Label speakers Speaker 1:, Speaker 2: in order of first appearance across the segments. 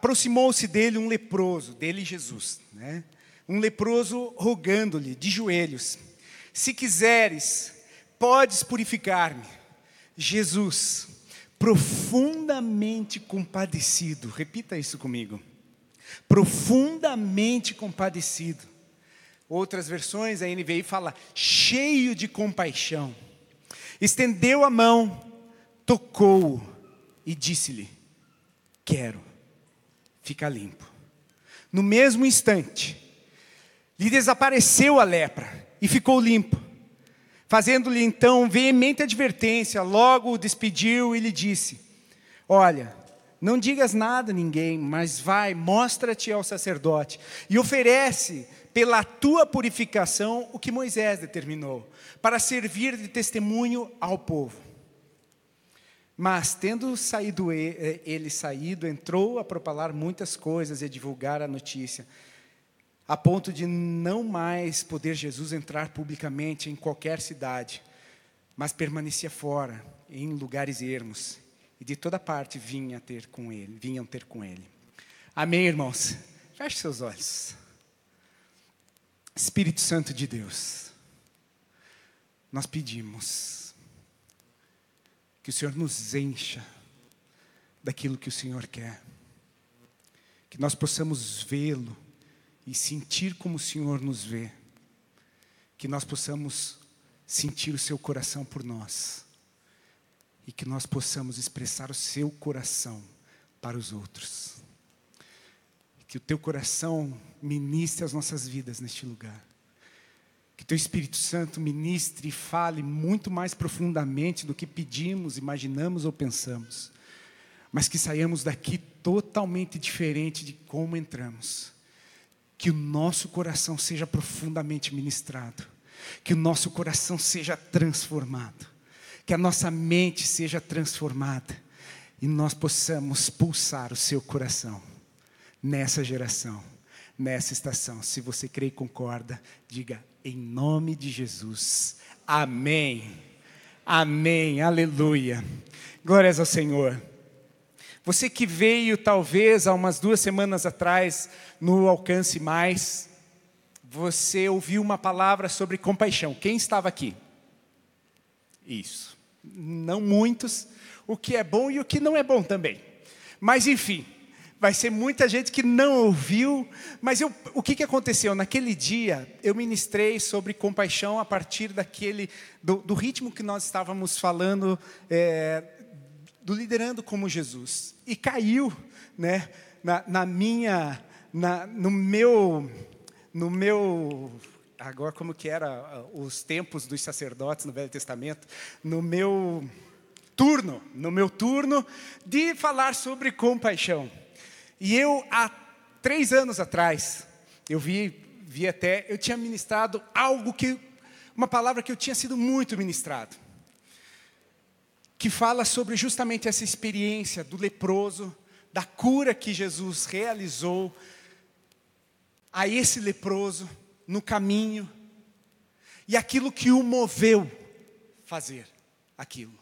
Speaker 1: Aproximou-se dele um leproso, dele Jesus, né? Um leproso rogando-lhe de joelhos: Se quiseres, podes purificar-me. Jesus, profundamente compadecido, repita isso comigo. Profundamente compadecido. Outras versões, a NVI fala cheio de compaixão. Estendeu a mão, tocou-o e disse-lhe: Quero, fica limpo. No mesmo instante, lhe desapareceu a lepra e ficou limpo. Fazendo-lhe então veemente advertência, logo o despediu e lhe disse: Olha, não digas nada a ninguém, mas vai, mostra-te ao sacerdote e oferece pela tua purificação o que Moisés determinou, para servir de testemunho ao povo. Mas, tendo saído ele, ele saído, entrou a propalar muitas coisas e a divulgar a notícia a ponto de não mais poder Jesus entrar publicamente em qualquer cidade, mas permanecia fora, em lugares ermos, e de toda parte vinha ter com ele, vinham ter com ele. Amém, irmãos? Feche seus olhos. Espírito Santo de Deus, nós pedimos que o Senhor nos encha daquilo que o Senhor quer, que nós possamos vê-lo e sentir como o Senhor nos vê. Que nós possamos sentir o seu coração por nós. E que nós possamos expressar o seu coração para os outros. Que o teu coração ministre as nossas vidas neste lugar. Que teu Espírito Santo ministre e fale muito mais profundamente do que pedimos, imaginamos ou pensamos. Mas que saiamos daqui totalmente diferente de como entramos. Que o nosso coração seja profundamente ministrado, que o nosso coração seja transformado, que a nossa mente seja transformada. E nós possamos pulsar o seu coração nessa geração, nessa estação. Se você crê e concorda, diga em nome de Jesus. Amém. Amém. Aleluia. Glórias ao Senhor. Você que veio talvez há umas duas semanas atrás no Alcance Mais, você ouviu uma palavra sobre compaixão. Quem estava aqui? Isso. Não muitos, o que é bom e o que não é bom também. Mas enfim, vai ser muita gente que não ouviu, mas eu, o que, que aconteceu? Naquele dia, eu ministrei sobre compaixão a partir daquele, do, do ritmo que nós estávamos falando é, do liderando como Jesus. E caiu né, na, na minha, na, no meu, no meu, agora como que era uh, os tempos dos sacerdotes no Velho Testamento, no meu turno, no meu turno de falar sobre compaixão. E eu, há três anos atrás, eu vi, vi até, eu tinha ministrado algo que, uma palavra que eu tinha sido muito ministrado que fala sobre justamente essa experiência do leproso, da cura que Jesus realizou a esse leproso no caminho e aquilo que o moveu fazer aquilo.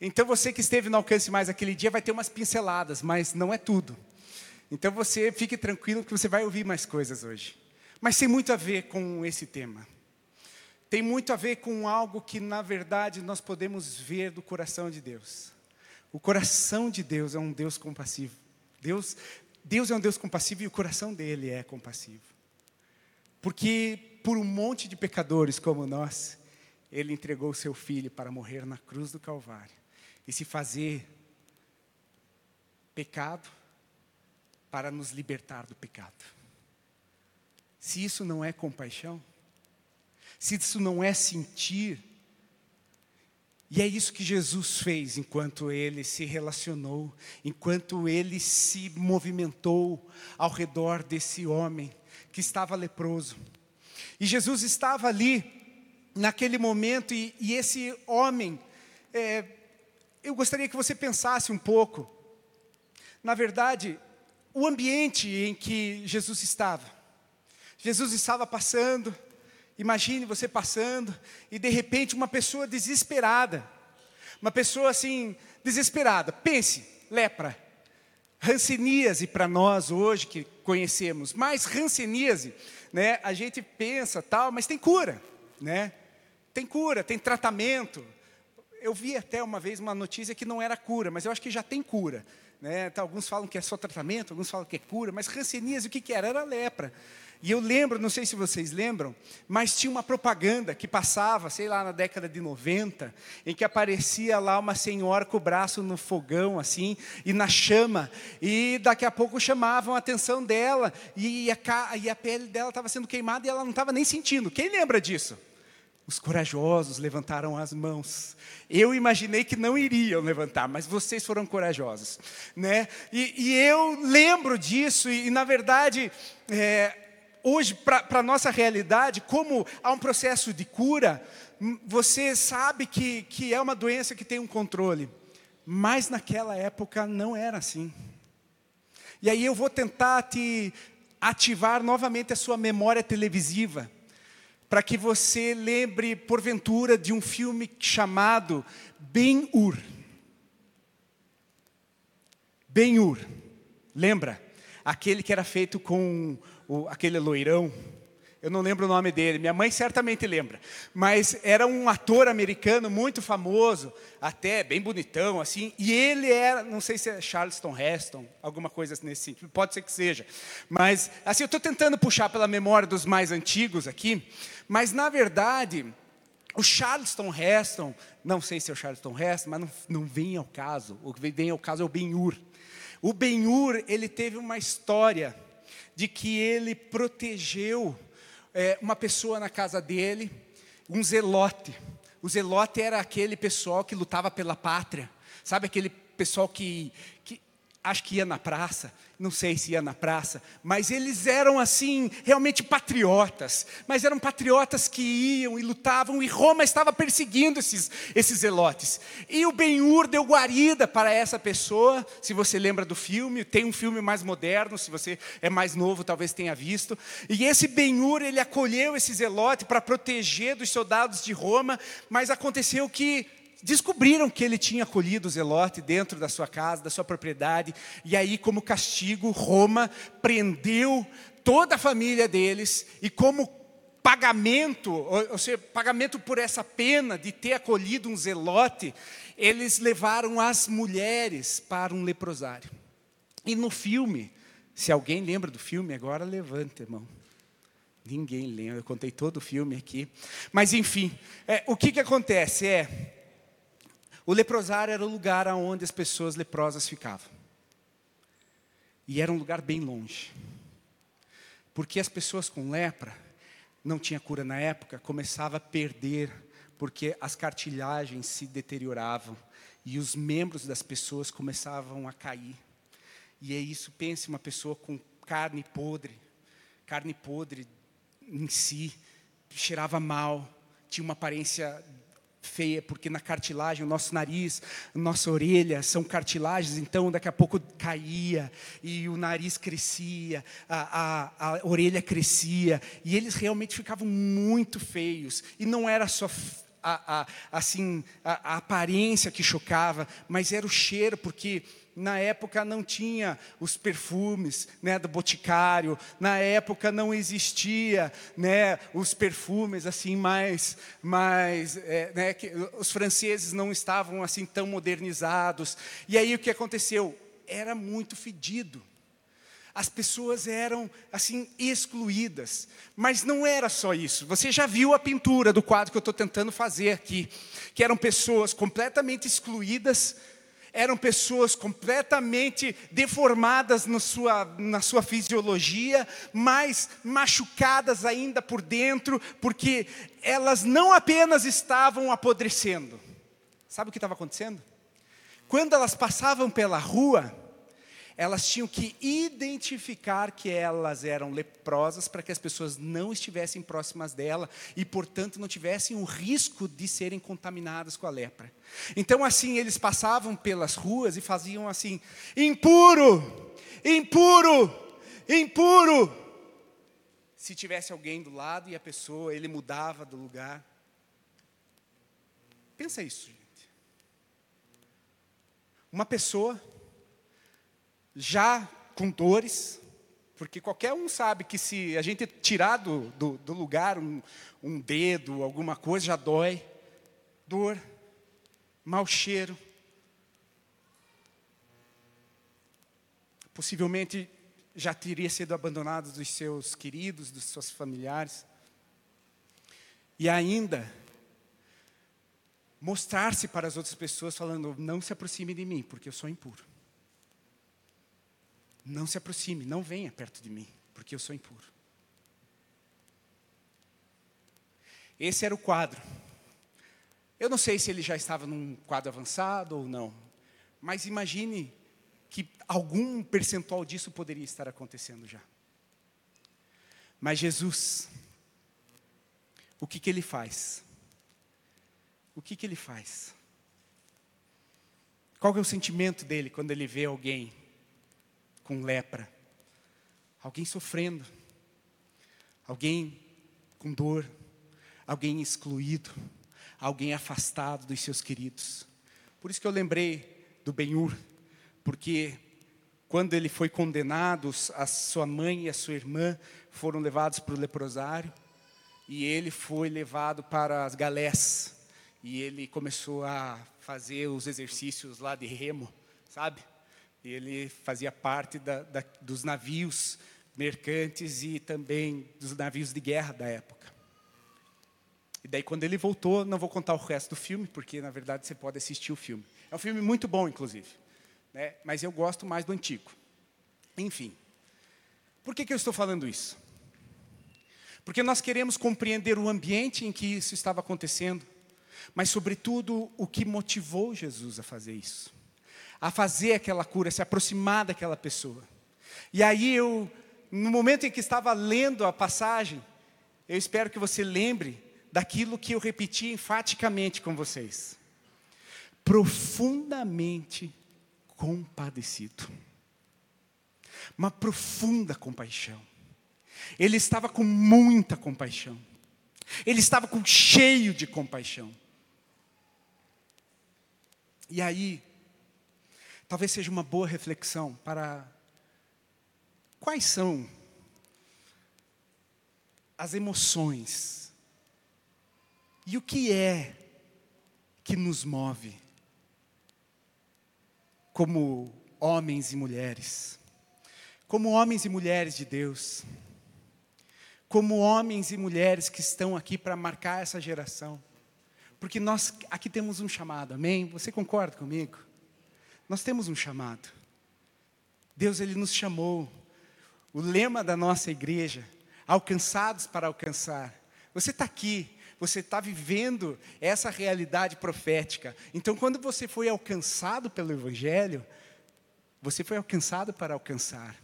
Speaker 1: Então você que esteve no alcance mais aquele dia vai ter umas pinceladas, mas não é tudo. Então você fique tranquilo que você vai ouvir mais coisas hoje. Mas tem muito a ver com esse tema tem muito a ver com algo que, na verdade, nós podemos ver do coração de Deus. O coração de Deus é um Deus compassivo. Deus, Deus é um Deus compassivo e o coração dele é compassivo. Porque por um monte de pecadores como nós, ele entregou o seu filho para morrer na cruz do Calvário e se fazer pecado para nos libertar do pecado. Se isso não é compaixão, se isso não é sentir. E é isso que Jesus fez enquanto ele se relacionou, enquanto ele se movimentou ao redor desse homem que estava leproso. E Jesus estava ali, naquele momento, e, e esse homem, é, eu gostaria que você pensasse um pouco, na verdade, o ambiente em que Jesus estava. Jesus estava passando, Imagine você passando e de repente uma pessoa desesperada, uma pessoa assim, desesperada. Pense, lepra. Hanseníase para nós hoje que conhecemos, mas hanseníase, né, a gente pensa tal, mas tem cura, né? Tem cura, tem tratamento. Eu vi até uma vez uma notícia que não era cura, mas eu acho que já tem cura. Né? Então, alguns falam que é só tratamento, alguns falam que é cura, mas hanseníase o que, que era? Era lepra. E eu lembro, não sei se vocês lembram, mas tinha uma propaganda que passava, sei lá, na década de 90, em que aparecia lá uma senhora com o braço no fogão, assim, e na chama, e daqui a pouco chamavam a atenção dela, e a, e a pele dela estava sendo queimada e ela não estava nem sentindo. Quem lembra disso? Os corajosos levantaram as mãos. Eu imaginei que não iriam levantar, mas vocês foram corajosos, né? E, e eu lembro disso e, e na verdade, é, hoje para a nossa realidade, como há um processo de cura, hum, você sabe que, que é uma doença que tem um controle, mas naquela época não era assim. E aí eu vou tentar te ativar novamente a sua memória televisiva para que você lembre, porventura, de um filme chamado Ben-Hur. Ben-Hur, lembra? Aquele que era feito com o, aquele loirão, eu não lembro o nome dele, minha mãe certamente lembra, mas era um ator americano muito famoso, até bem bonitão, assim, e ele era, não sei se é Charleston Heston, alguma coisa nesse sentido, pode ser que seja, mas, assim, eu estou tentando puxar pela memória dos mais antigos aqui, mas, na verdade, o Charleston Heston, não sei se é o Charleston Heston, mas não, não vem ao caso, o que vem ao caso é o Ben-Hur. O Ben-Hur, ele teve uma história de que ele protegeu é, uma pessoa na casa dele, um zelote. O zelote era aquele pessoal que lutava pela pátria. Sabe aquele pessoal que, que acho que ia na praça, não sei se ia na praça, mas eles eram assim, realmente patriotas, mas eram patriotas que iam e lutavam, e Roma estava perseguindo esses, esses zelotes. E o Ben-Hur deu guarida para essa pessoa, se você lembra do filme, tem um filme mais moderno, se você é mais novo, talvez tenha visto. E esse Ben-Hur, ele acolheu esse zelote para proteger dos soldados de Roma, mas aconteceu que descobriram que ele tinha acolhido o Zelote dentro da sua casa, da sua propriedade, e aí, como castigo, Roma prendeu toda a família deles, e como pagamento, ou, seja, pagamento por essa pena de ter acolhido um Zelote, eles levaram as mulheres para um leprosário. E no filme, se alguém lembra do filme, agora levanta, irmão. Ninguém lembra, eu contei todo o filme aqui. Mas enfim, é, o que, que acontece é, o leprosário era o lugar onde as pessoas leprosas ficavam. E era um lugar bem longe. Porque as pessoas com lepra, não tinha cura na época, começava a perder, porque as cartilhagens se deterioravam e os membros das pessoas começavam a cair. E é isso, pense uma pessoa com carne podre, carne podre em si, cheirava mal, tinha uma aparência feia, porque na cartilagem, o nosso nariz, nossa orelha são cartilagens, então daqui a pouco caía, e o nariz crescia, a, a, a orelha crescia, e eles realmente ficavam muito feios, e não era só a, a, assim, a, a aparência que chocava, mas era o cheiro, porque na época não tinha os perfumes né, do boticário, na época não existia né, os perfumes assim mais, mais é, né, que, os franceses não estavam assim tão modernizados. E aí o que aconteceu? Era muito fedido. As pessoas eram assim excluídas, mas não era só isso. Você já viu a pintura do quadro que eu estou tentando fazer aqui, que eram pessoas completamente excluídas eram pessoas completamente deformadas na sua, na sua fisiologia, mas machucadas ainda por dentro, porque elas não apenas estavam apodrecendo. Sabe o que estava acontecendo? Quando elas passavam pela rua, elas tinham que identificar que elas eram leprosas para que as pessoas não estivessem próximas dela e, portanto, não tivessem o risco de serem contaminadas com a lepra. Então, assim, eles passavam pelas ruas e faziam assim: impuro, impuro, impuro. Se tivesse alguém do lado e a pessoa, ele mudava do lugar. Pensa isso, gente. Uma pessoa já com dores, porque qualquer um sabe que se a gente tirar do, do, do lugar um, um dedo, alguma coisa, já dói. Dor, mau cheiro. Possivelmente já teria sido abandonado dos seus queridos, dos seus familiares. E ainda mostrar-se para as outras pessoas falando: não se aproxime de mim, porque eu sou impuro. Não se aproxime, não venha perto de mim, porque eu sou impuro. Esse era o quadro. Eu não sei se ele já estava num quadro avançado ou não, mas imagine que algum percentual disso poderia estar acontecendo já. Mas Jesus, o que, que ele faz? O que, que ele faz? Qual é o sentimento dele quando ele vê alguém com lepra? Alguém sofrendo, alguém com dor, alguém excluído, alguém afastado dos seus queridos. Por isso que eu lembrei do Benhur, porque quando ele foi condenado, a sua mãe e a sua irmã foram levados para o leprosário, e ele foi levado para as galés, e ele começou a fazer os exercícios lá de remo, sabe? Ele fazia parte da, da, dos navios mercantes e também dos navios de guerra da época. E daí, quando ele voltou, não vou contar o resto do filme, porque na verdade você pode assistir o filme. É um filme muito bom, inclusive né? mas eu gosto mais do antigo. Enfim, por que, que eu estou falando isso? Porque nós queremos compreender o ambiente em que isso estava acontecendo, mas, sobretudo, o que motivou Jesus a fazer isso, a fazer aquela cura, se aproximar daquela pessoa. E aí eu, no momento em que estava lendo a passagem, eu espero que você lembre daquilo que eu repeti enfaticamente com vocês. Profundamente compadecido. Uma profunda compaixão. Ele estava com muita compaixão. Ele estava com cheio de compaixão. E aí, talvez seja uma boa reflexão para quais são as emoções e o que é que nos move como homens e mulheres, como homens e mulheres de Deus, como homens e mulheres que estão aqui para marcar essa geração, porque nós aqui temos um chamado, amém? Você concorda comigo? Nós temos um chamado. Deus ele nos chamou. O lema da nossa igreja, alcançados para alcançar. Você está aqui você está vivendo essa realidade profética. Então, quando você foi alcançado pelo Evangelho, você foi alcançado para alcançar.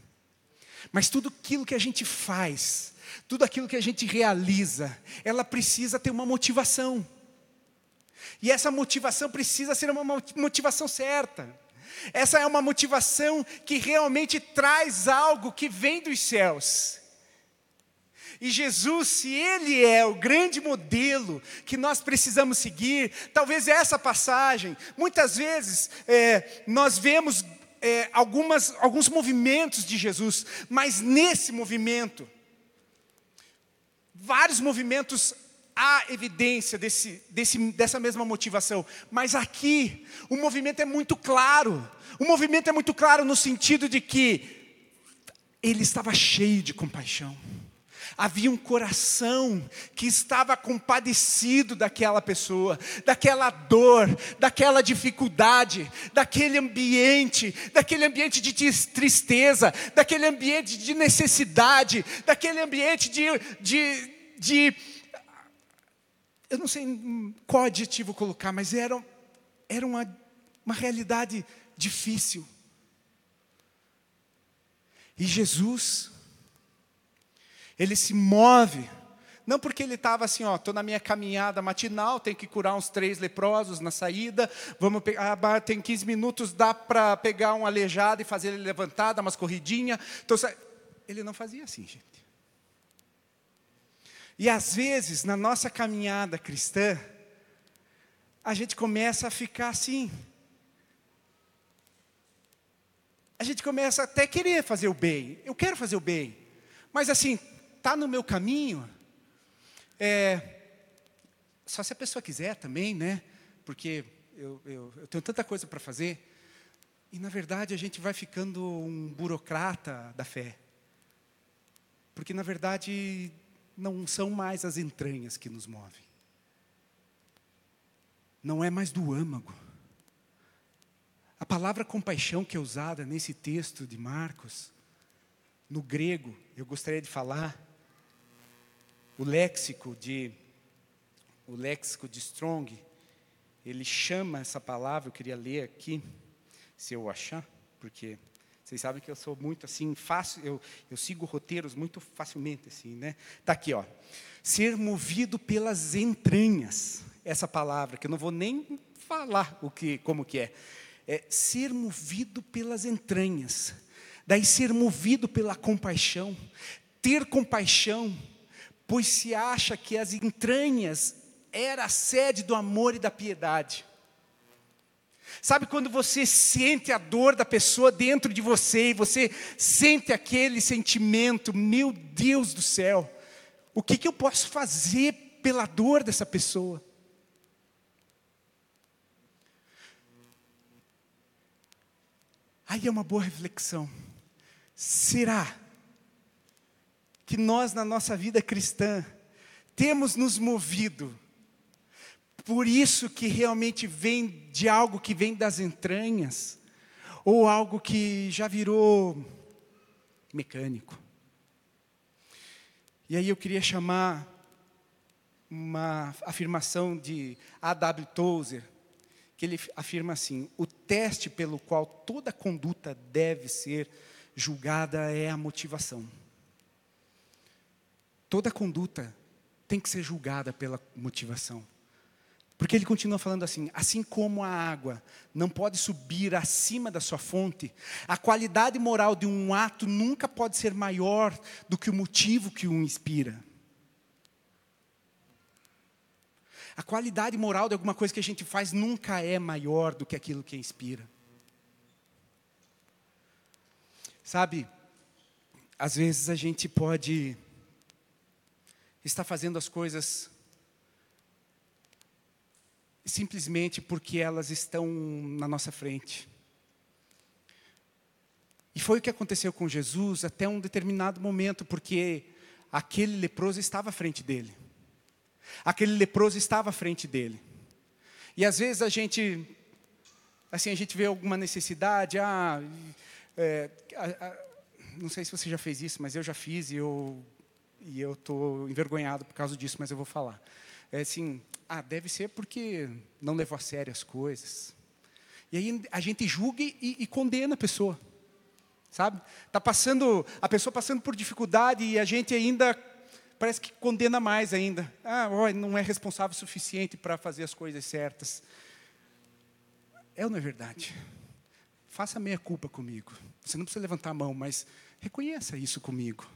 Speaker 1: Mas tudo aquilo que a gente faz, tudo aquilo que a gente realiza, ela precisa ter uma motivação. E essa motivação precisa ser uma motivação certa. Essa é uma motivação que realmente traz algo que vem dos céus. E Jesus, se Ele é o grande modelo que nós precisamos seguir, talvez essa passagem, muitas vezes é, nós vemos é, algumas, alguns movimentos de Jesus, mas nesse movimento, vários movimentos há evidência desse, desse, dessa mesma motivação, mas aqui o movimento é muito claro. O movimento é muito claro no sentido de que ele estava cheio de compaixão havia um coração que estava compadecido daquela pessoa, daquela dor, daquela dificuldade, daquele ambiente, daquele ambiente de tristeza, daquele ambiente de necessidade, daquele ambiente de, de, de eu não sei qual adjetivo colocar, mas era, era uma, uma realidade difícil. E Jesus, ele se move. Não porque ele estava assim, ó, estou na minha caminhada matinal, tenho que curar uns três leprosos na saída, vamos pegar, ah, tem 15 minutos, dá para pegar um aleijado e fazer ele levantar, dar umas corridinhas. Então, ele não fazia assim, gente. E às vezes, na nossa caminhada cristã, a gente começa a ficar assim. a gente começa até a querer fazer o bem. Eu quero fazer o bem. Mas assim, está no meu caminho. É, só se a pessoa quiser também, né? Porque eu, eu, eu tenho tanta coisa para fazer. E na verdade a gente vai ficando um burocrata da fé. Porque na verdade não são mais as entranhas que nos movem. Não é mais do âmago. A palavra compaixão que é usada nesse texto de Marcos, no grego, eu gostaria de falar, o léxico de o léxico de Strong, ele chama essa palavra, eu queria ler aqui, se eu achar, porque vocês sabem que eu sou muito assim, fácil, eu, eu sigo roteiros muito facilmente, assim, né? Está aqui, ó. Ser movido pelas entranhas. Essa palavra, que eu não vou nem falar o que, como que é. É ser movido pelas entranhas. Daí ser movido pela compaixão. Ter compaixão, pois se acha que as entranhas era a sede do amor e da piedade. Sabe quando você sente a dor da pessoa dentro de você e você sente aquele sentimento, meu Deus do céu, o que, que eu posso fazer pela dor dessa pessoa? Aí é uma boa reflexão. Será que nós, na nossa vida cristã, temos nos movido por isso que realmente vem de algo que vem das entranhas, ou algo que já virou mecânico. E aí eu queria chamar uma afirmação de A.W. Tozer, que ele afirma assim: o teste pelo qual toda conduta deve ser julgada é a motivação. Toda conduta tem que ser julgada pela motivação. Porque ele continua falando assim: assim como a água não pode subir acima da sua fonte, a qualidade moral de um ato nunca pode ser maior do que o motivo que o inspira. A qualidade moral de alguma coisa que a gente faz nunca é maior do que aquilo que inspira. Sabe, às vezes a gente pode estar fazendo as coisas simplesmente porque elas estão na nossa frente. E foi o que aconteceu com Jesus até um determinado momento, porque aquele leproso estava à frente dele. Aquele leproso estava à frente dele. E às vezes a gente, assim, a gente vê alguma necessidade, ah, é, não sei se você já fez isso, mas eu já fiz e eu e eu estou envergonhado por causa disso, mas eu vou falar. É assim, ah, deve ser porque não levou a sério as coisas. E aí a gente julga e, e condena a pessoa. Sabe? Tá passando, a pessoa passando por dificuldade e a gente ainda parece que condena mais ainda. Ah, ó, não é responsável o suficiente para fazer as coisas certas. É ou não é verdade? Faça meia culpa comigo. Você não precisa levantar a mão, mas reconheça isso comigo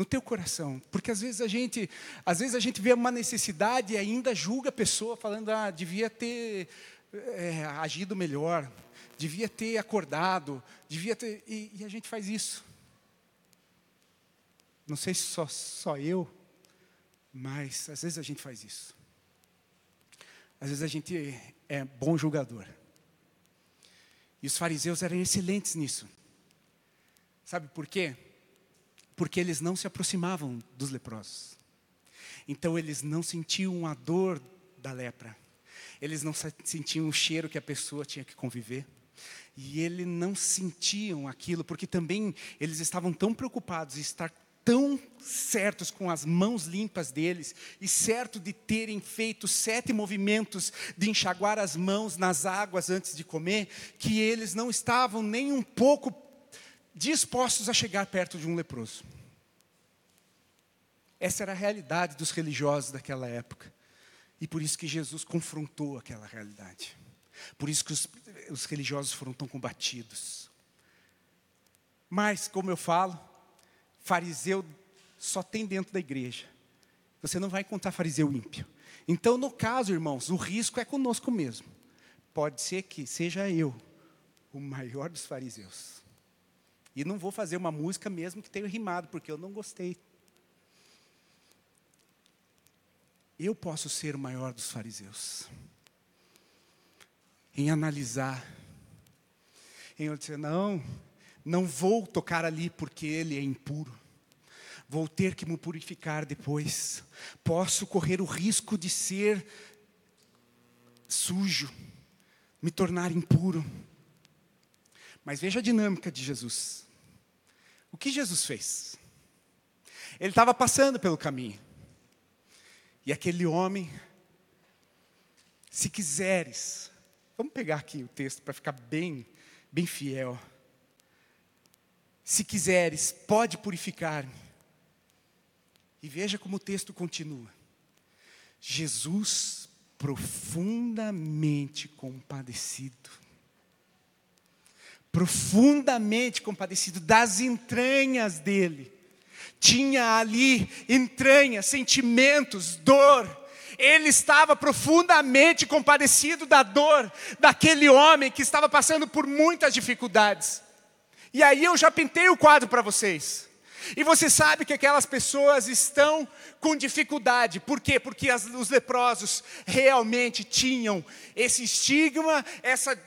Speaker 1: no teu coração, porque às vezes a gente, às vezes a gente vê uma necessidade e ainda julga a pessoa falando, ah, devia ter é, agido melhor, devia ter acordado, devia ter, e, e, a gente faz isso. Não sei se só, só eu, mas às vezes a gente faz isso. Às vezes a gente é bom julgador. E os fariseus eram excelentes nisso. Sabe por quê? Porque eles não se aproximavam dos leprosos. Então eles não sentiam a dor da lepra. Eles não sentiam o cheiro que a pessoa tinha que conviver. E eles não sentiam aquilo, porque também eles estavam tão preocupados em estar tão certos com as mãos limpas deles e certo de terem feito sete movimentos de enxaguar as mãos nas águas antes de comer, que eles não estavam nem um pouco dispostos a chegar perto de um leproso. Essa era a realidade dos religiosos daquela época. E por isso que Jesus confrontou aquela realidade. Por isso que os, os religiosos foram tão combatidos. Mas, como eu falo, fariseu só tem dentro da igreja. Você não vai encontrar fariseu ímpio. Então, no caso, irmãos, o risco é conosco mesmo. Pode ser que seja eu o maior dos fariseus. E não vou fazer uma música mesmo que tenha rimado, porque eu não gostei. Eu posso ser o maior dos fariseus. Em analisar. Em eu dizer, não, não vou tocar ali porque ele é impuro. Vou ter que me purificar depois. Posso correr o risco de ser sujo, me tornar impuro. Mas veja a dinâmica de Jesus. O que Jesus fez? Ele estava passando pelo caminho. E aquele homem, se quiseres, vamos pegar aqui o texto para ficar bem, bem fiel. Se quiseres, pode purificar-me. E veja como o texto continua. Jesus profundamente compadecido profundamente compadecido das entranhas dele. Tinha ali entranhas, sentimentos, dor. Ele estava profundamente compadecido da dor daquele homem que estava passando por muitas dificuldades. E aí eu já pintei o quadro para vocês. E você sabe que aquelas pessoas estão com dificuldade. Por quê? Porque as, os leprosos realmente tinham esse estigma, essa,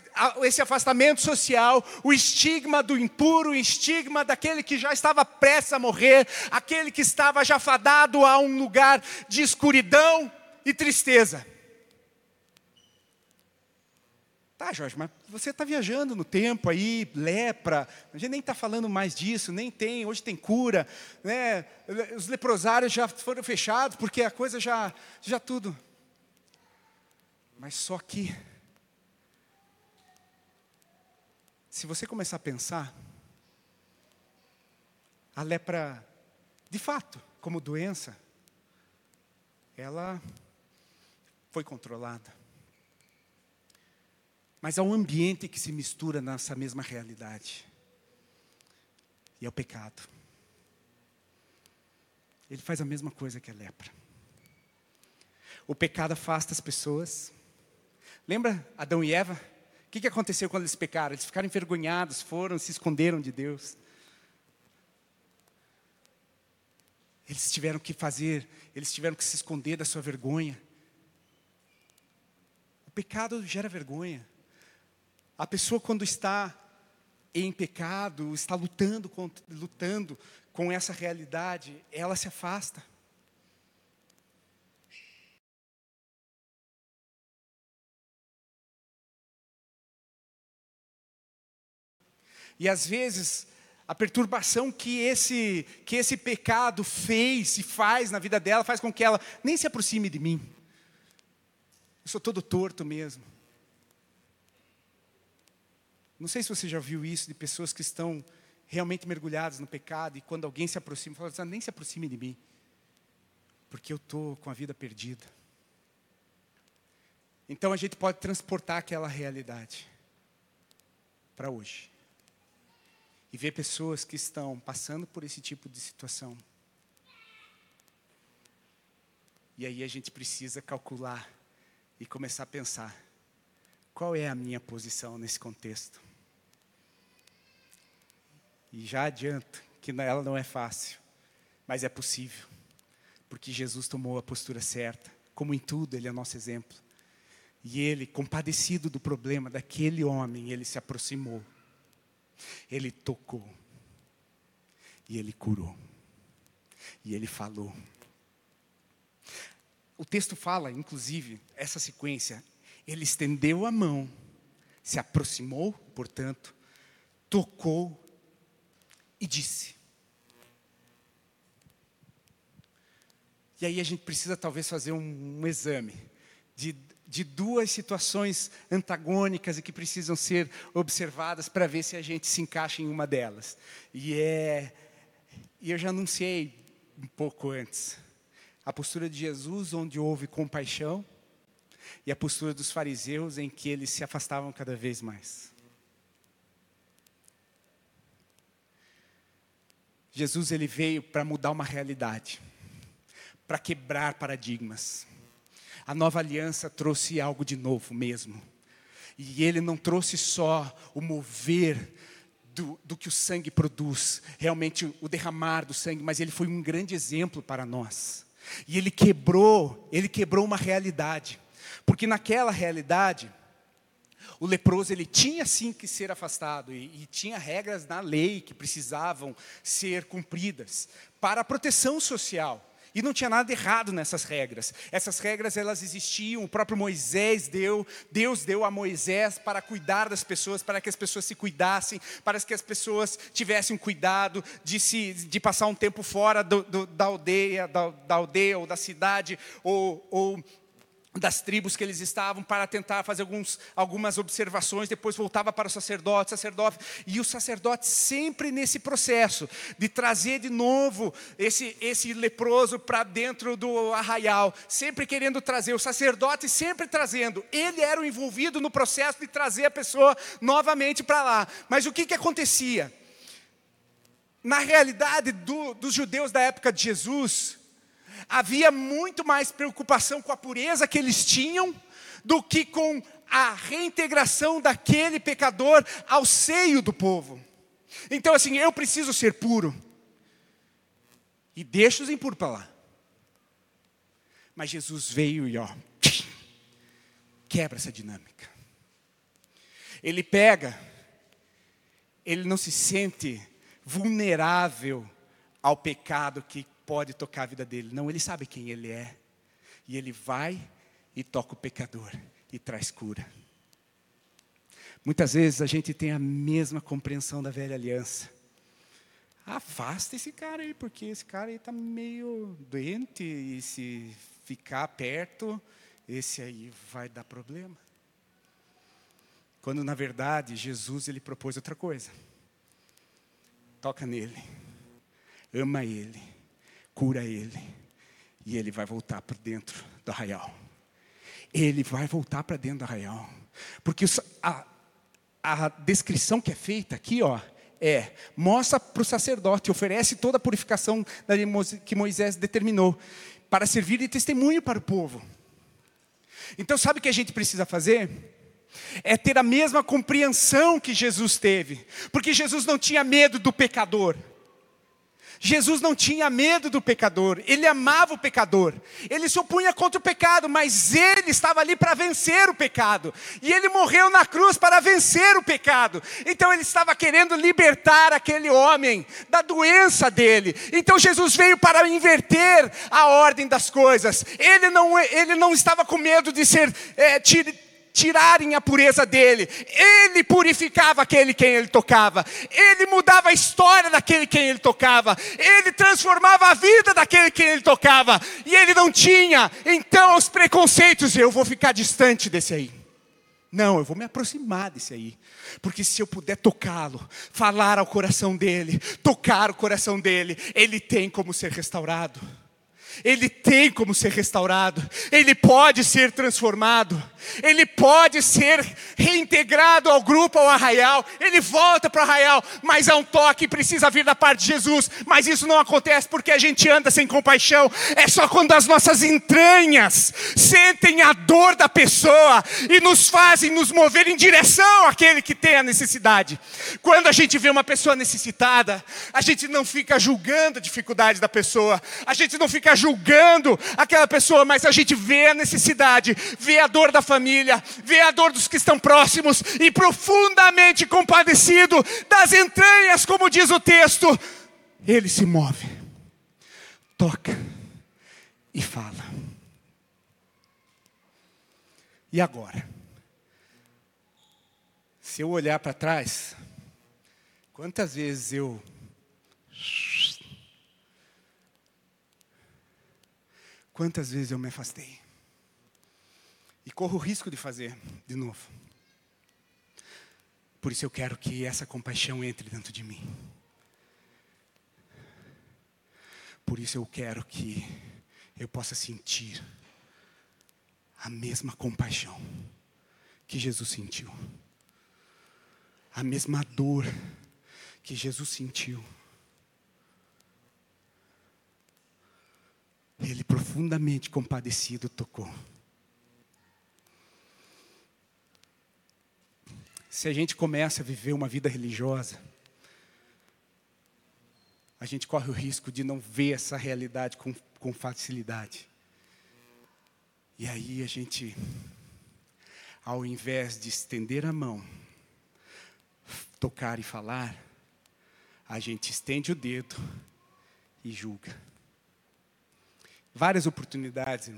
Speaker 1: esse afastamento social, o estigma do impuro, o estigma daquele que já estava prestes a morrer, aquele que estava já fadado a um lugar de escuridão e tristeza. Tá, Jorge, mas você está viajando no tempo aí, lepra, a gente nem está falando mais disso, nem tem, hoje tem cura, né? os leprosários já foram fechados, porque a coisa já, já tudo. Mas só que, se você começar a pensar, a lepra, de fato, como doença, ela foi controlada. Mas há um ambiente que se mistura nessa mesma realidade. E é o pecado. Ele faz a mesma coisa que a lepra. O pecado afasta as pessoas. Lembra Adão e Eva? Que, que aconteceu quando eles pecaram? Eles ficaram envergonhados, foram, se esconderam de Deus. Eles tiveram que fazer, eles tiveram que se esconder da sua vergonha. O pecado gera vergonha. A pessoa, quando está em pecado, está lutando lutando com essa realidade, ela se afasta. E às vezes, a perturbação que esse, que esse pecado fez e faz na vida dela, faz com que ela nem se aproxime de mim. Eu sou todo torto mesmo. Não sei se você já viu isso de pessoas que estão realmente mergulhadas no pecado e quando alguém se aproxima, fala assim, nem se aproxime de mim, porque eu estou com a vida perdida. Então a gente pode transportar aquela realidade para hoje e ver pessoas que estão passando por esse tipo de situação. E aí a gente precisa calcular e começar a pensar: qual é a minha posição nesse contexto? E já adianto que ela não é fácil, mas é possível, porque Jesus tomou a postura certa, como em tudo, Ele é nosso exemplo. E ele, compadecido do problema daquele homem, ele se aproximou, ele tocou, e ele curou, e ele falou. O texto fala, inclusive, essa sequência, ele estendeu a mão, se aproximou, portanto, tocou e disse. E aí a gente precisa talvez fazer um, um exame de, de duas situações antagônicas e que precisam ser observadas para ver se a gente se encaixa em uma delas. E é, e eu já anunciei um pouco antes, a postura de Jesus onde houve compaixão e a postura dos fariseus em que eles se afastavam cada vez mais. Jesus ele veio para mudar uma realidade, para quebrar paradigmas. A nova aliança trouxe algo de novo mesmo. E ele não trouxe só o mover do, do que o sangue produz, realmente o derramar do sangue, mas ele foi um grande exemplo para nós. E ele quebrou, ele quebrou uma realidade. Porque naquela realidade, o leproso ele tinha sim que ser afastado e, e, tinha regras na lei que precisavam ser cumpridas para a proteção social. E não tinha nada errado nessas regras. Essas regras elas existiam, o próprio Moisés deu, Deus deu a Moisés para cuidar das pessoas, para que as pessoas se cuidassem, para que as pessoas tivessem cuidado de, se, de passar um tempo fora do, do, da aldeia, da, da, aldeia ou da cidade, ou, ou das tribos que eles estavam para tentar fazer alguns, algumas observações, depois voltava para o sacerdote, sacerdote, e o sacerdote sempre nesse processo de trazer de novo esse, esse leproso para dentro do arraial, sempre querendo trazer, o sacerdote sempre trazendo, ele era o envolvido no processo de trazer a pessoa novamente para lá, mas o que, que acontecia? Na realidade do, dos judeus da época de Jesus, havia muito mais preocupação com a pureza que eles tinham do que com a reintegração daquele pecador ao seio do povo. Então, assim, eu preciso ser puro. E deixa os impuros para lá. Mas Jesus veio e ó, quebra essa dinâmica. Ele pega, ele não se sente vulnerável ao pecado que pode tocar a vida dele. Não, ele sabe quem ele é. E ele vai e toca o pecador e traz cura. Muitas vezes a gente tem a mesma compreensão da velha aliança. Afasta esse cara aí, porque esse cara aí está meio doente e se ficar perto, esse aí vai dar problema. Quando na verdade Jesus ele propôs outra coisa. Toca nele, ama ele, cura ele. E ele vai voltar para dentro do arraial. Ele vai voltar para dentro do arraial. Porque a, a descrição que é feita aqui, ó, é: mostra para o sacerdote, oferece toda a purificação que Moisés determinou, para servir de testemunho para o povo. Então, sabe o que a gente precisa fazer? É ter a mesma compreensão que Jesus teve, porque Jesus não tinha medo do pecador. Jesus não tinha medo do pecador, ele amava o pecador, ele se opunha contra o pecado, mas ele estava ali para vencer o pecado, e ele morreu na cruz para vencer o pecado, então ele estava querendo libertar aquele homem da doença dele, então Jesus veio para inverter a ordem das coisas, ele não, ele não estava com medo de ser é, tirarem a pureza dele. Ele purificava aquele quem ele tocava. Ele mudava a história daquele quem ele tocava. Ele transformava a vida daquele quem ele tocava. E ele não tinha, então, os preconceitos. Eu vou ficar distante desse aí. Não, eu vou me aproximar desse aí. Porque se eu puder tocá-lo, falar ao coração dele, tocar o coração dele, ele tem como ser restaurado ele tem como ser restaurado, ele pode ser transformado, ele pode ser reintegrado ao grupo, ao arraial, ele volta para o arraial, mas há um toque, precisa vir da parte de Jesus, mas isso não acontece porque a gente anda sem compaixão, é só quando as nossas entranhas sentem a dor da pessoa e nos fazem nos mover em direção àquele que tem a necessidade. Quando a gente vê uma pessoa necessitada, a gente não fica julgando a dificuldade da pessoa, a gente não fica julgando aquela pessoa, mas a gente vê a necessidade, vê a dor da família, vê a dor dos que estão próximos e profundamente compadecido das entranhas, como diz o texto, ele se move, toca e fala. E agora? Se eu olhar para trás, quantas vezes eu Quantas vezes eu me afastei? E corro o risco de fazer de novo. Por isso eu quero que essa compaixão entre dentro de mim. Por isso eu quero que eu possa sentir a mesma compaixão que Jesus sentiu. A mesma dor que Jesus sentiu. Ele profundamente compadecido tocou. Se a gente começa a viver uma vida religiosa, a gente corre o risco de não ver essa realidade com, com facilidade. E aí a gente, ao invés de estender a mão, tocar e falar, a gente estende o dedo e julga. Várias oportunidades,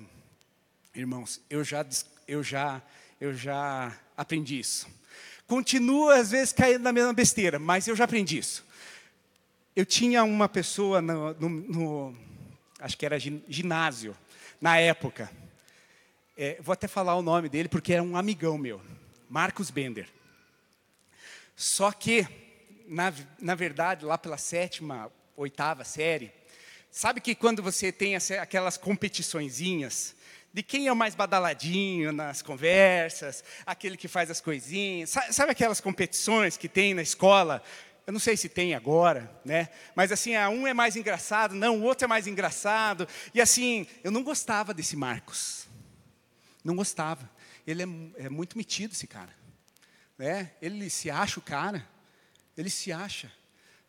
Speaker 1: irmãos, eu já, eu já, eu já aprendi isso. Continua às vezes caindo na mesma besteira, mas eu já aprendi isso. Eu tinha uma pessoa no, no, no acho que era ginásio, na época. É, vou até falar o nome dele porque era um amigão meu, Marcos Bender. Só que, na, na verdade, lá pela sétima, oitava série, sabe que quando você tem aquelas competiçõezinhas, de quem é o mais badaladinho nas conversas, aquele que faz as coisinhas, sabe aquelas competições que tem na escola? Eu não sei se tem agora, né? Mas assim, ah, um é mais engraçado, não, o outro é mais engraçado. E assim, eu não gostava desse Marcos. Não gostava. Ele é, é muito metido, esse cara. Né? Ele se acha o cara. Ele se acha.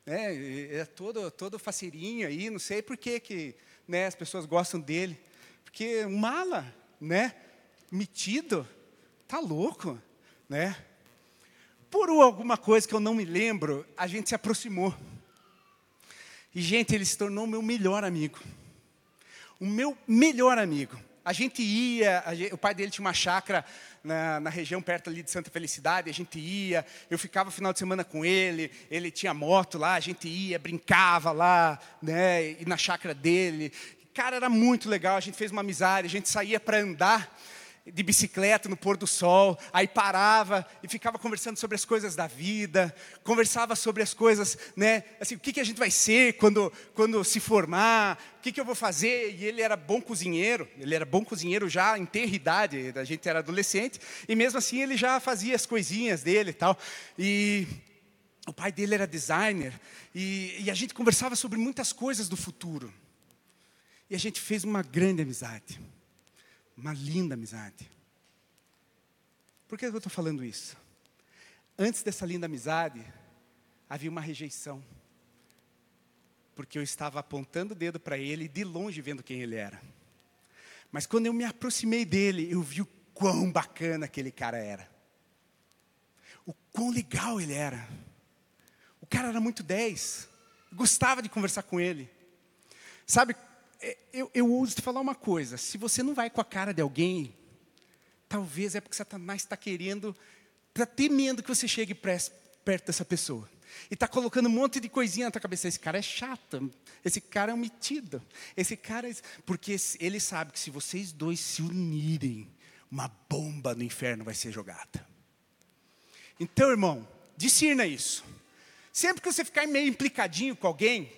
Speaker 1: Né? É todo, todo faceirinho aí, não sei por que, que né, as pessoas gostam dele. Porque um mala, né? Metido, tá louco, né? Por alguma coisa que eu não me lembro, a gente se aproximou. E, gente, ele se tornou meu melhor amigo. O meu melhor amigo. A gente ia, a gente, o pai dele tinha uma chácara na, na, região perto ali de Santa Felicidade, a gente ia, eu ficava final de semana com ele, ele tinha moto lá, a gente ia, brincava lá, né, e na chácara dele. Cara, era muito legal, a gente fez uma amizade, a gente saía para andar de bicicleta no pôr do sol, aí parava e ficava conversando sobre as coisas da vida, conversava sobre as coisas, né, assim, o que, que a gente vai ser quando, quando se formar, o que, que eu vou fazer, e ele era bom cozinheiro, ele era bom cozinheiro já em ter idade, a gente era adolescente, e mesmo assim ele já fazia as coisinhas dele e tal, e o pai dele era designer, e, e a gente conversava sobre muitas coisas do futuro, e a gente fez uma grande amizade. Uma linda amizade. Por que eu estou falando isso? Antes dessa linda amizade, havia uma rejeição. Porque eu estava apontando o dedo para ele, de longe vendo quem ele era. Mas quando eu me aproximei dele, eu vi o quão bacana aquele cara era. O quão legal ele era. O cara era muito 10. Gostava de conversar com ele. Sabe, eu, eu ouso te falar uma coisa: se você não vai com a cara de alguém, talvez é porque Satanás está querendo, está temendo que você chegue perto dessa pessoa. E está colocando um monte de coisinha na tua cabeça. Esse cara é chato, esse cara é um metido, esse cara é... Porque ele sabe que se vocês dois se unirem, uma bomba no inferno vai ser jogada. Então, irmão, discirna isso. Sempre que você ficar meio implicadinho com alguém,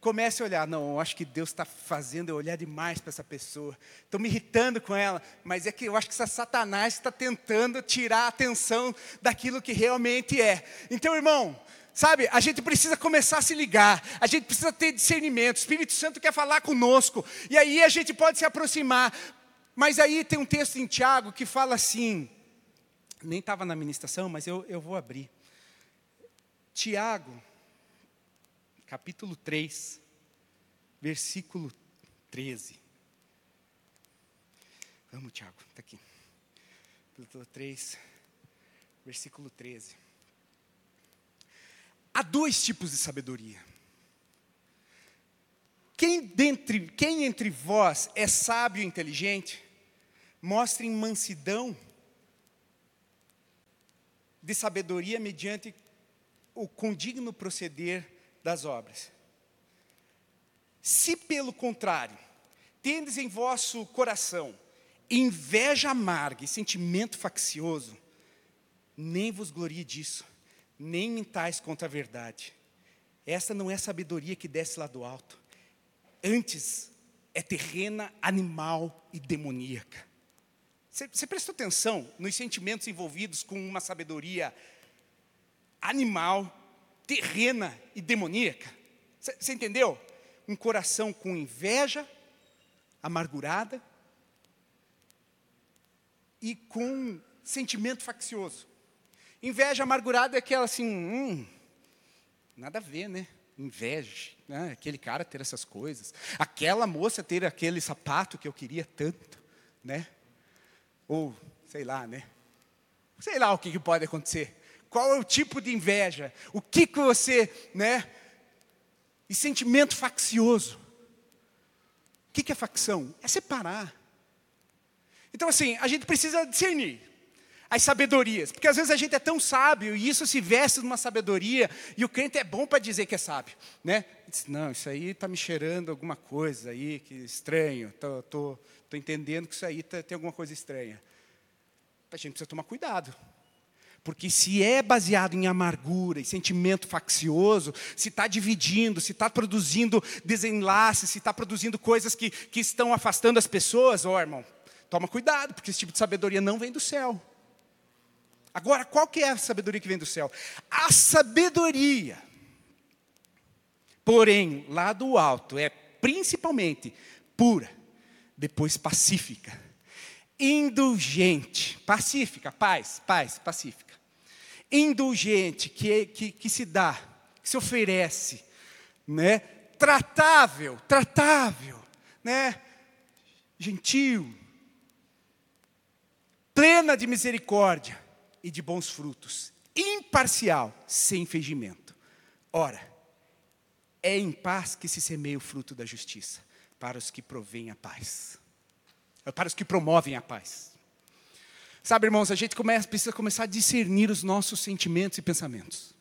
Speaker 1: comece a olhar, não, eu acho que Deus está fazendo eu olhar demais para essa pessoa. Estou me irritando com ela, mas é que eu acho que essa Satanás está tentando tirar a atenção daquilo que realmente é. Então, irmão, sabe, a gente precisa começar a se ligar, a gente precisa ter discernimento. O Espírito Santo quer falar conosco, e aí a gente pode se aproximar. Mas aí tem um texto em Tiago que fala assim, nem estava na ministração, mas eu, eu vou abrir. Tiago, capítulo 3, versículo 13. Vamos, Tiago, está aqui. Capítulo 3, versículo 13. Há dois tipos de sabedoria. Quem, dentre, quem entre vós é sábio e inteligente, mostrem mansidão de sabedoria mediante o condigno proceder das obras. Se pelo contrário, tendes em vosso coração inveja amarga e sentimento faccioso, nem vos glorie disso, nem mentais contra a verdade. Esta não é sabedoria que desce lá do alto. Antes é terrena, animal e demoníaca. Você, você prestou atenção nos sentimentos envolvidos com uma sabedoria animal, terrena e demoníaca. Você entendeu? Um coração com inveja, amargurada e com sentimento faccioso. Inveja amargurada é aquela assim, hum, nada a ver, né? Inveja. né? aquele cara ter essas coisas, aquela moça ter aquele sapato que eu queria tanto, né? Ou, sei lá, né? Sei lá o que, que pode acontecer. Qual é o tipo de inveja? O que, que você, né? E sentimento faccioso. O que, que é facção? É separar. Então, assim, a gente precisa discernir as sabedorias, porque às vezes a gente é tão sábio e isso se veste numa sabedoria e o crente é bom para dizer que é sábio, né? Diz, não, isso aí está me cheirando alguma coisa aí que estranho, tô, tô, tô entendendo que isso aí tá, tem alguma coisa estranha. A gente precisa tomar cuidado, porque se é baseado em amargura e sentimento faccioso, se está dividindo, se está produzindo desenlaces, se está produzindo coisas que, que estão afastando as pessoas, ó oh, irmão, toma cuidado, porque esse tipo de sabedoria não vem do céu. Agora, qual que é a sabedoria que vem do céu? A sabedoria, porém, lá do alto, é principalmente pura, depois pacífica, indulgente, pacífica, paz, paz, pacífica indulgente, que, que, que se dá, que se oferece, né? tratável, tratável, né? gentil, plena de misericórdia e de bons frutos, imparcial, sem fingimento. Ora, é em paz que se semeia o fruto da justiça, para os que provêm a paz, para os que promovem a paz. Sabe, irmãos, a gente começa, precisa começar a discernir os nossos sentimentos e pensamentos.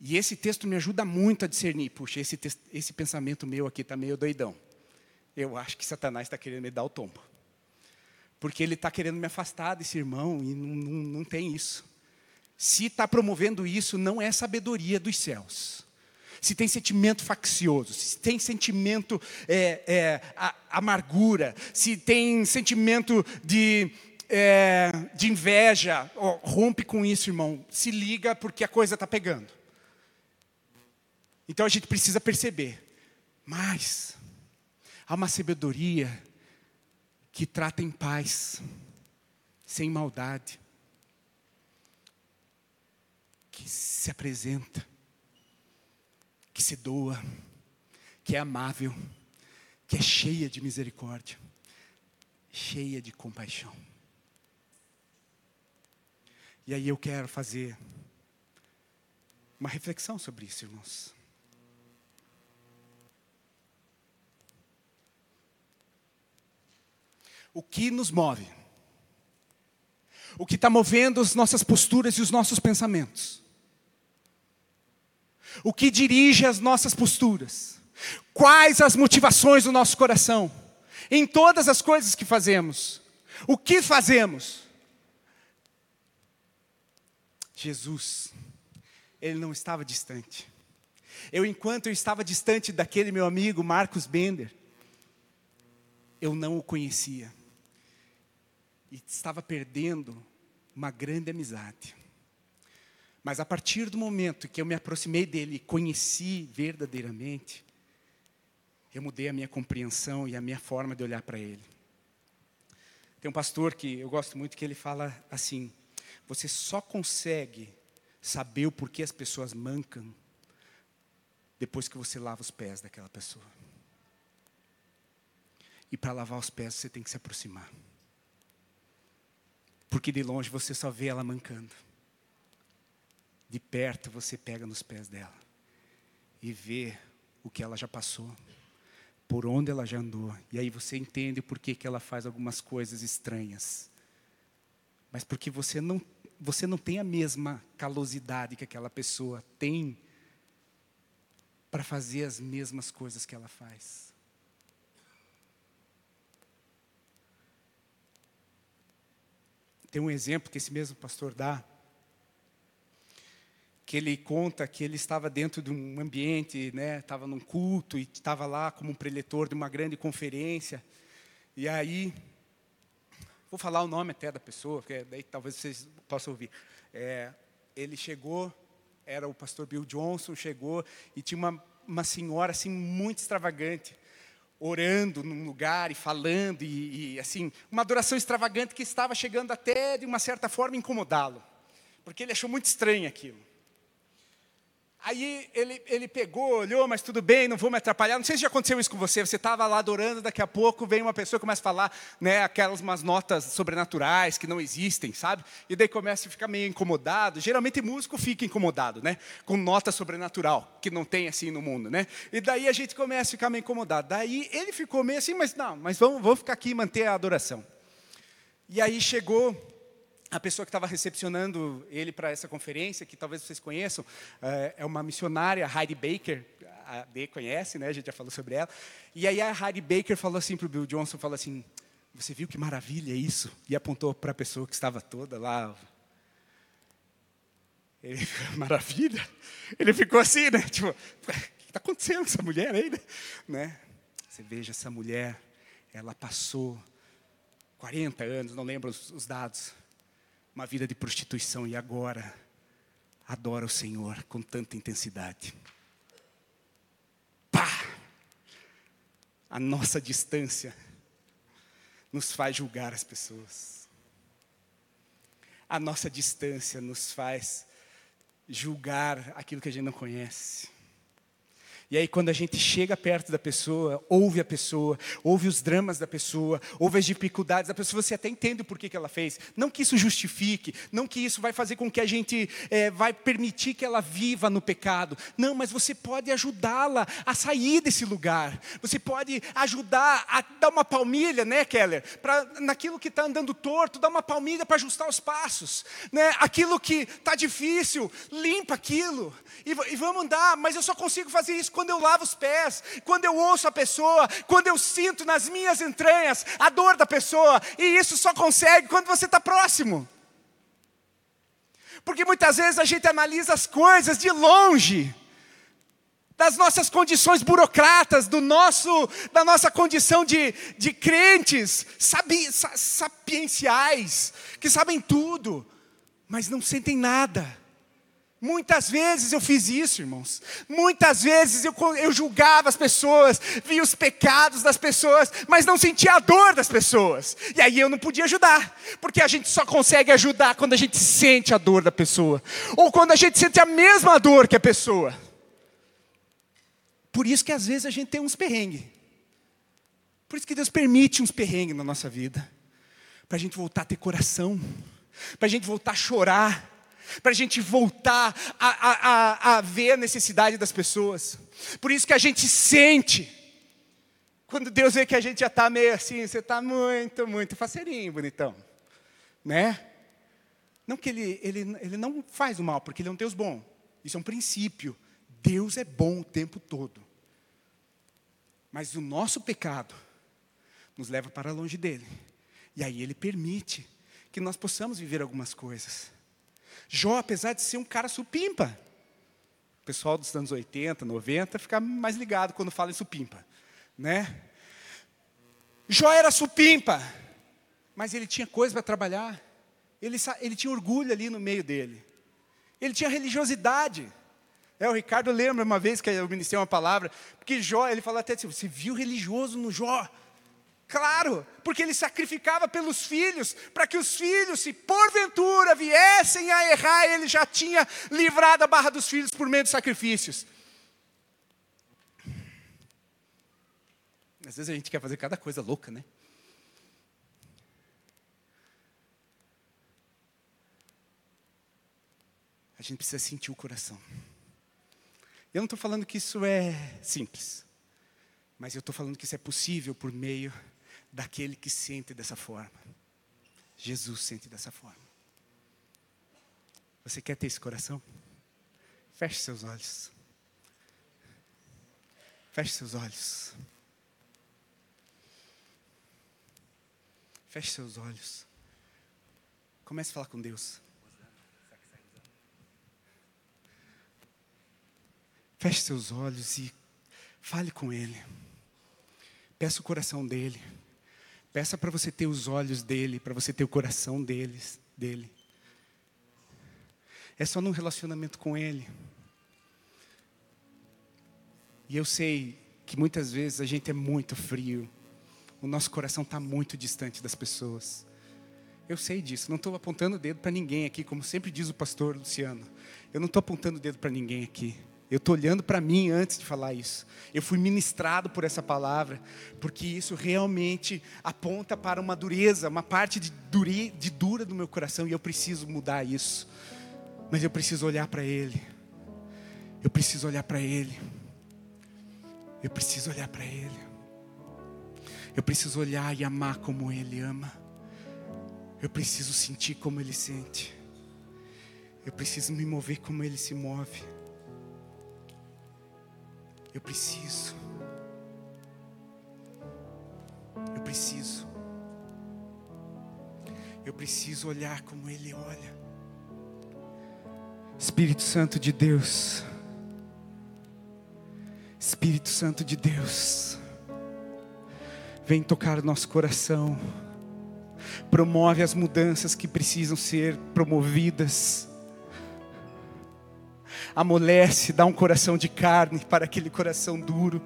Speaker 1: E esse texto me ajuda muito a discernir. Puxa, esse, esse pensamento meu aqui está meio doidão. Eu acho que Satanás está querendo me dar o tombo. Porque ele está querendo me afastar desse irmão e não, não, não tem isso. Se está promovendo isso, não é sabedoria dos céus se tem sentimento faccioso, se tem sentimento é, é, a, amargura, se tem sentimento de, é, de inveja, oh, rompe com isso, irmão. Se liga porque a coisa está pegando. Então a gente precisa perceber. Mas há uma sabedoria que trata em paz, sem maldade, que se apresenta que se doa, que é amável, que é cheia de misericórdia, cheia de compaixão. E aí eu quero fazer uma reflexão sobre isso, irmãos. O que nos move? O que está movendo as nossas posturas e os nossos pensamentos? O que dirige as nossas posturas, quais as motivações do nosso coração, em todas as coisas que fazemos, o que fazemos. Jesus, ele não estava distante. Eu, enquanto eu estava distante daquele meu amigo Marcos Bender, eu não o conhecia. E estava perdendo uma grande amizade. Mas a partir do momento que eu me aproximei dele e conheci verdadeiramente, eu mudei a minha compreensão e a minha forma de olhar para ele. Tem um pastor que eu gosto muito que ele fala assim: você só consegue saber o porquê as pessoas mancam depois que você lava os pés daquela pessoa. E para lavar os pés você tem que se aproximar. Porque de longe você só vê ela mancando. De perto você pega nos pés dela e vê o que ela já passou, por onde ela já andou. E aí você entende por que, que ela faz algumas coisas estranhas. Mas porque você não, você não tem a mesma calosidade que aquela pessoa tem para fazer as mesmas coisas que ela faz. Tem um exemplo que esse mesmo pastor dá que ele conta que ele estava dentro de um ambiente, né, estava num culto e estava lá como um preletor de uma grande conferência. E aí, vou falar o nome até da pessoa, porque daí talvez vocês possam ouvir. É, ele chegou, era o pastor Bill Johnson, chegou e tinha uma, uma senhora assim muito extravagante, orando num lugar e falando e, e assim uma adoração extravagante que estava chegando até de uma certa forma incomodá-lo, porque ele achou muito estranho aquilo. Aí ele, ele pegou, olhou, mas tudo bem, não vou me atrapalhar. Não sei se já aconteceu isso com você. Você estava lá adorando, daqui a pouco vem uma pessoa e começa a falar né, aquelas umas notas sobrenaturais que não existem, sabe? E daí começa a ficar meio incomodado. Geralmente músico fica incomodado, né? Com nota sobrenatural, que não tem assim no mundo, né? E daí a gente começa a ficar meio incomodado. Daí ele ficou meio assim, mas não, mas vamos, vamos ficar aqui e manter a adoração. E aí chegou a pessoa que estava recepcionando ele para essa conferência, que talvez vocês conheçam, eh, é uma missionária, Heidi Baker, a B conhece, né? A gente já falou sobre ela. E aí a Heidi Baker falou assim para o Bill Johnson, falou assim, você viu que maravilha isso? E apontou para a pessoa que estava toda lá. Ele, maravilha? Ele ficou assim, né? Tipo, o que está acontecendo com essa mulher aí, né? Você veja, essa mulher, ela passou 40 anos, não lembro os dados, uma vida de prostituição e agora adora o Senhor com tanta intensidade. Pá! A nossa distância nos faz julgar as pessoas. A nossa distância nos faz julgar aquilo que a gente não conhece. E aí, quando a gente chega perto da pessoa, ouve a pessoa, ouve os dramas da pessoa, ouve as dificuldades da pessoa, você até entende o porquê que ela fez. Não que isso justifique, não que isso vai fazer com que a gente é, vai permitir que ela viva no pecado. Não, mas você pode ajudá-la a sair desse lugar. Você pode ajudar a dar uma palmilha, né, Keller? Pra, naquilo que está andando torto, dar uma palmilha para ajustar os passos. Né? Aquilo que está difícil, limpa aquilo. E, e vamos andar, mas eu só consigo fazer isso quando eu lavo os pés, quando eu ouço a pessoa, quando eu sinto nas minhas entranhas a dor da pessoa, e isso só consegue quando você está próximo. Porque muitas vezes a gente analisa as coisas de longe, das nossas condições burocratas, do nosso, da nossa condição de, de crentes sabi, sapienciais, que sabem tudo, mas não sentem nada. Muitas vezes eu fiz isso, irmãos. Muitas vezes eu, eu julgava as pessoas, via os pecados das pessoas, mas não sentia a dor das pessoas. E aí eu não podia ajudar, porque a gente só consegue ajudar quando a gente sente a dor da pessoa, ou quando a gente sente a mesma dor que a pessoa. Por isso que às vezes a gente tem uns perrengues. Por isso que Deus permite uns perrengues na nossa vida, para a gente voltar a ter coração, para a gente voltar a chorar para a gente voltar a, a, a, a ver a necessidade das pessoas. Por isso que a gente sente, quando Deus vê que a gente já está meio assim, você está muito, muito faceirinho, bonitão. Né? Não que ele, ele, ele não faz o mal, porque ele é um Deus bom. Isso é um princípio. Deus é bom o tempo todo. Mas o nosso pecado nos leva para longe dele. E aí ele permite que nós possamos viver algumas coisas. Jó, apesar de ser um cara supimpa, o pessoal dos anos 80, 90 fica mais ligado quando fala em supimpa, né? Jó era supimpa, mas ele tinha coisa para trabalhar. Ele, ele tinha orgulho ali no meio dele. Ele tinha religiosidade. É, o Ricardo lembra uma vez que eu ministrei uma palavra, porque Jó, ele falou até assim, você viu religioso no Jó? Claro, porque ele sacrificava pelos filhos, para que os filhos, se porventura viessem a errar, ele já tinha livrado a barra dos filhos por meio de sacrifícios. Às vezes a gente quer fazer cada coisa louca, né? A gente precisa sentir o coração. Eu não estou falando que isso é simples, mas eu estou falando que isso é possível por meio daquele que sente dessa forma. Jesus sente dessa forma. Você quer ter esse coração? Feche seus olhos. Feche seus olhos. Feche seus olhos. Comece a falar com Deus. Feche seus olhos e fale com Ele. Peça o coração dele. Peça para você ter os olhos dele, para você ter o coração deles, dele. É só num relacionamento com ele. E eu sei que muitas vezes a gente é muito frio. O nosso coração está muito distante das pessoas. Eu sei disso. Não estou apontando o dedo para ninguém aqui, como sempre diz o pastor Luciano. Eu não estou apontando o dedo para ninguém aqui. Eu estou olhando para mim antes de falar isso. Eu fui ministrado por essa palavra, porque isso realmente aponta para uma dureza, uma parte de, dure, de dura do meu coração, e eu preciso mudar isso. Mas eu preciso olhar para Ele. Eu preciso olhar para Ele. Eu preciso olhar para Ele. Eu preciso olhar e amar como Ele ama. Eu preciso sentir como Ele sente. Eu preciso me mover como Ele se move. Eu preciso. Eu preciso. Eu preciso olhar como Ele olha. Espírito Santo de Deus. Espírito Santo de Deus. Vem tocar o nosso coração. Promove as mudanças que precisam ser promovidas. Amolece, dá um coração de carne para aquele coração duro.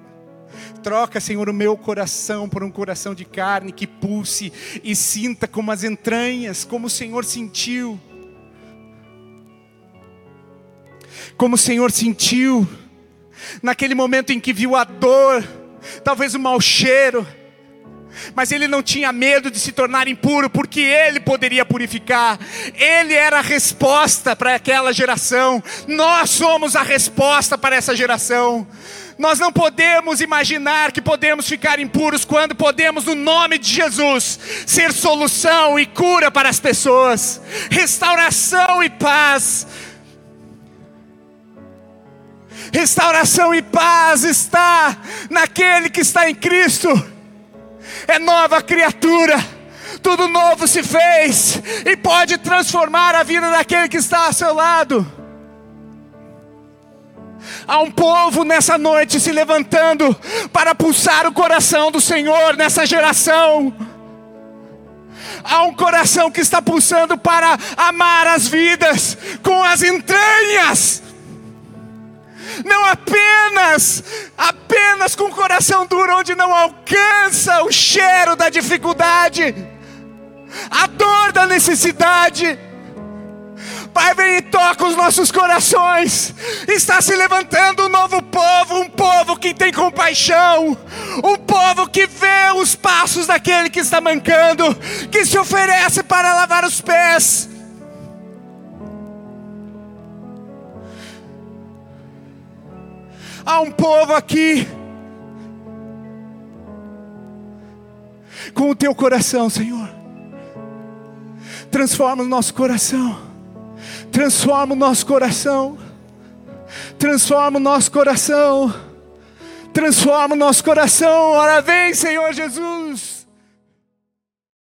Speaker 1: Troca, Senhor, o meu coração por um coração de carne que pulse e sinta como as entranhas, como o Senhor sentiu. Como o Senhor sentiu naquele momento em que viu a dor, talvez o mau cheiro, mas ele não tinha medo de se tornar impuro, porque ele poderia purificar, ele era a resposta para aquela geração, nós somos a resposta para essa geração. Nós não podemos imaginar que podemos ficar impuros quando podemos, no nome de Jesus, ser solução e cura para as pessoas, restauração e paz Restauração e paz está naquele que está em Cristo. É nova criatura. Tudo novo se fez e pode transformar a vida daquele que está ao seu lado. Há um povo nessa noite se levantando para pulsar o coração do Senhor nessa geração. Há um coração que está pulsando para amar as vidas com as entranhas não apenas, apenas com o coração duro, onde não alcança o cheiro da dificuldade, a dor da necessidade. Pai, vem e toca os nossos corações. Está se levantando um novo povo, um povo que tem compaixão, um povo que vê os passos daquele que está mancando, que se oferece para lavar os pés Há um povo aqui. Com o teu coração, Senhor. Transforma o nosso coração. Transforma o nosso coração. Transforma o nosso coração. Transforma o nosso coração. Ora vem, Senhor Jesus.